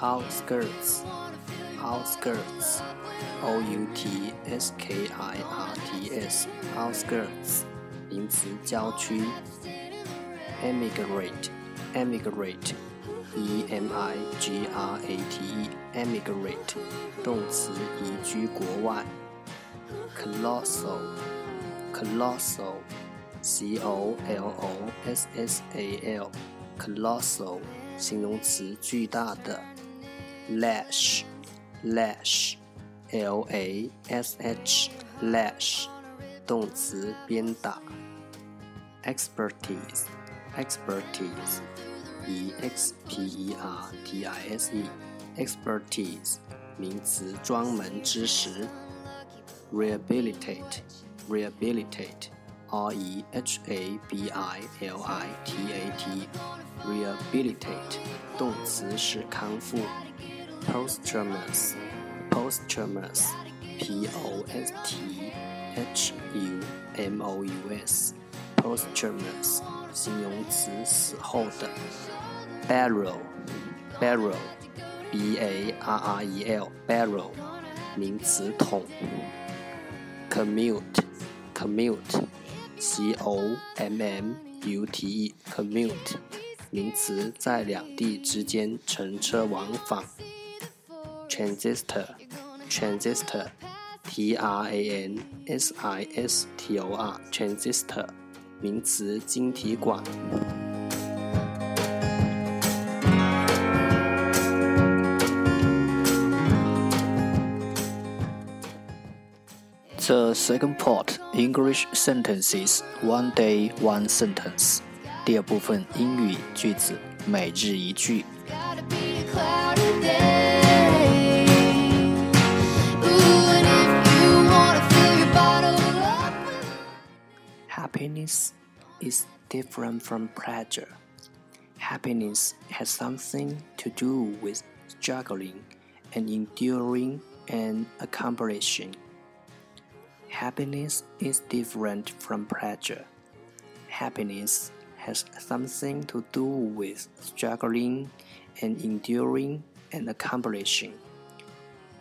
outskirts, outskirts, O U T S K I R T S, outskirts, 名词郊区。emigrate, emigrate, E M I G R A T E, emigrate, 动词移居国外。colossal, colossal, C O L O S S A L, colossal, 形容词巨大的。 Lash lash l a s h lash 动词鞭打 expertise expertise e x p e r t i s e expertise 名词专门知识 rehabilitate rehabilitate r e h a b i l i t a t rehabilitate 动词是康复 posthumous, posthumous, p o s t h u m o u s, posthumous 形容词死后的。barrel, barrel, b a r r e l, barrel 名词桶。commute, commute, c o m m u t e, commute 名词在两地之间乘车往返。transistor transistor T R A N S I S T O R transistor 名词晶体管。The second part English sentences one day one sentence 第二部分英语句子每日一句。 Happiness is different from pleasure. Happiness has something to do with struggling and enduring and accomplishing. Happiness is different from pleasure. Happiness has something to do with struggling and enduring and accomplishing.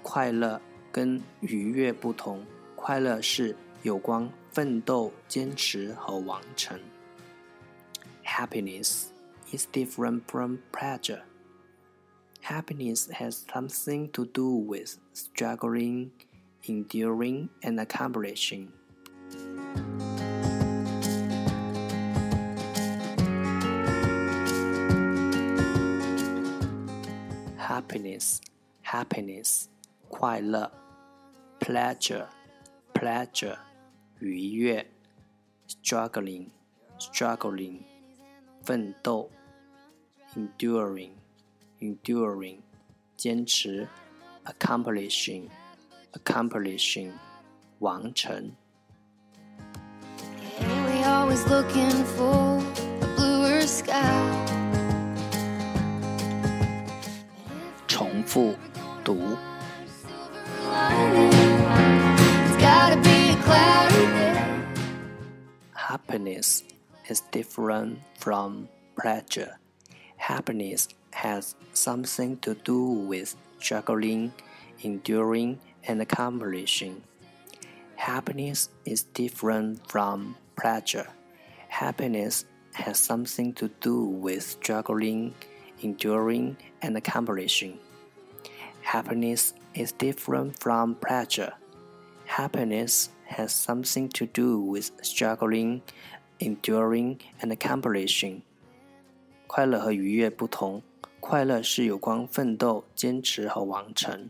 快乐跟愉悦不同，快乐是有关 奋斗、坚持和完成。Happiness is different from pleasure. Happiness has something to do with struggling, enduring, and accomplishing. Happiness, happiness, 快乐 pleasure, pleasure 愉悦，struggling，struggling，奋斗，enduring，enduring，坚持，accomplishing，accomplishing，完成。重复读。 Happiness is different from pleasure. Happiness has something to do with struggling, enduring, and accomplishing. Happiness is different from pleasure. Happiness has something to do with struggling, enduring, and accomplishing. Happiness is different from pleasure. Happiness has something to do with struggling, enduring, and accomplishing. 快乐和愉悦不同，快乐是有关奋斗、坚持和完成。